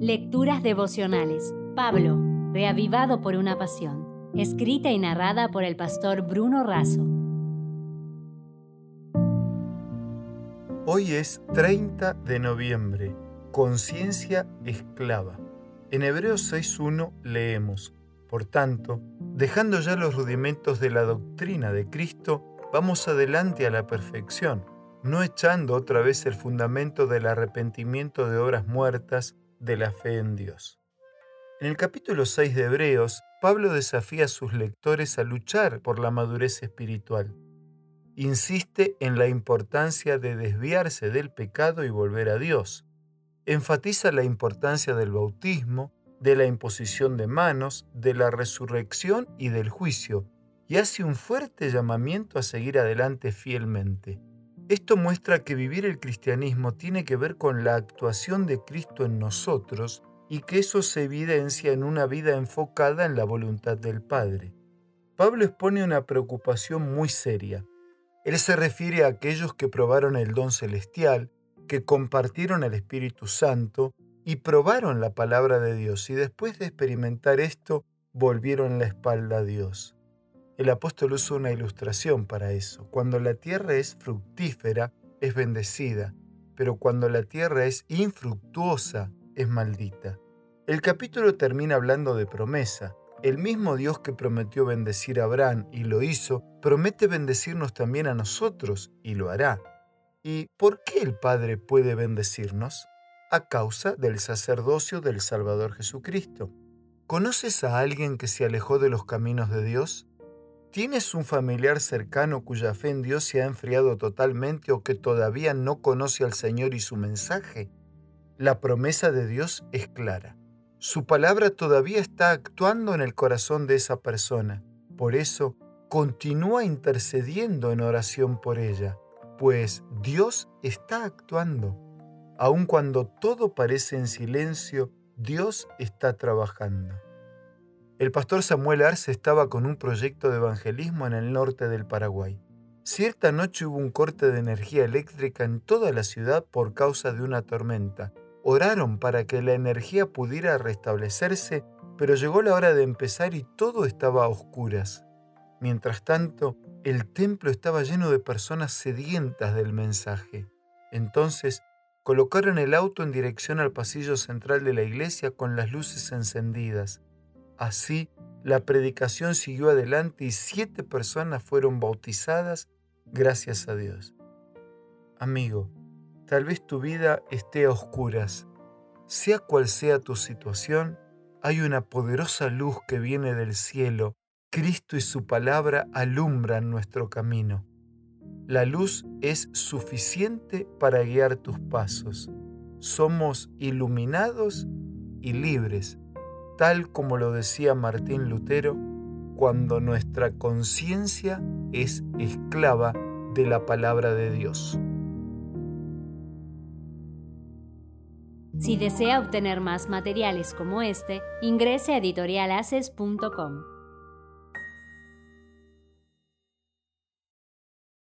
Lecturas devocionales. Pablo, reavivado por una pasión. Escrita y narrada por el pastor Bruno Razo. Hoy es 30 de noviembre. Conciencia esclava. En Hebreos 6.1 leemos, Por tanto, dejando ya los rudimentos de la doctrina de Cristo, vamos adelante a la perfección no echando otra vez el fundamento del arrepentimiento de obras muertas de la fe en Dios. En el capítulo 6 de Hebreos, Pablo desafía a sus lectores a luchar por la madurez espiritual. Insiste en la importancia de desviarse del pecado y volver a Dios. Enfatiza la importancia del bautismo, de la imposición de manos, de la resurrección y del juicio, y hace un fuerte llamamiento a seguir adelante fielmente. Esto muestra que vivir el cristianismo tiene que ver con la actuación de Cristo en nosotros y que eso se evidencia en una vida enfocada en la voluntad del Padre. Pablo expone una preocupación muy seria. Él se refiere a aquellos que probaron el don celestial, que compartieron el Espíritu Santo y probaron la palabra de Dios y después de experimentar esto volvieron la espalda a Dios. El apóstol usa una ilustración para eso. Cuando la tierra es fructífera, es bendecida, pero cuando la tierra es infructuosa, es maldita. El capítulo termina hablando de promesa. El mismo Dios que prometió bendecir a Abraham y lo hizo, promete bendecirnos también a nosotros y lo hará. ¿Y por qué el Padre puede bendecirnos? A causa del sacerdocio del Salvador Jesucristo. ¿Conoces a alguien que se alejó de los caminos de Dios? ¿Tienes un familiar cercano cuya fe en Dios se ha enfriado totalmente o que todavía no conoce al Señor y su mensaje? La promesa de Dios es clara. Su palabra todavía está actuando en el corazón de esa persona. Por eso, continúa intercediendo en oración por ella, pues Dios está actuando. Aun cuando todo parece en silencio, Dios está trabajando. El pastor Samuel Arce estaba con un proyecto de evangelismo en el norte del Paraguay. Cierta noche hubo un corte de energía eléctrica en toda la ciudad por causa de una tormenta. Oraron para que la energía pudiera restablecerse, pero llegó la hora de empezar y todo estaba a oscuras. Mientras tanto, el templo estaba lleno de personas sedientas del mensaje. Entonces, colocaron el auto en dirección al pasillo central de la iglesia con las luces encendidas. Así, la predicación siguió adelante y siete personas fueron bautizadas gracias a Dios. Amigo, tal vez tu vida esté a oscuras. Sea cual sea tu situación, hay una poderosa luz que viene del cielo. Cristo y su palabra alumbran nuestro camino. La luz es suficiente para guiar tus pasos. Somos iluminados y libres tal como lo decía Martín Lutero, cuando nuestra conciencia es esclava de la palabra de Dios. Si desea obtener más materiales como este, ingrese a editorialaces.com.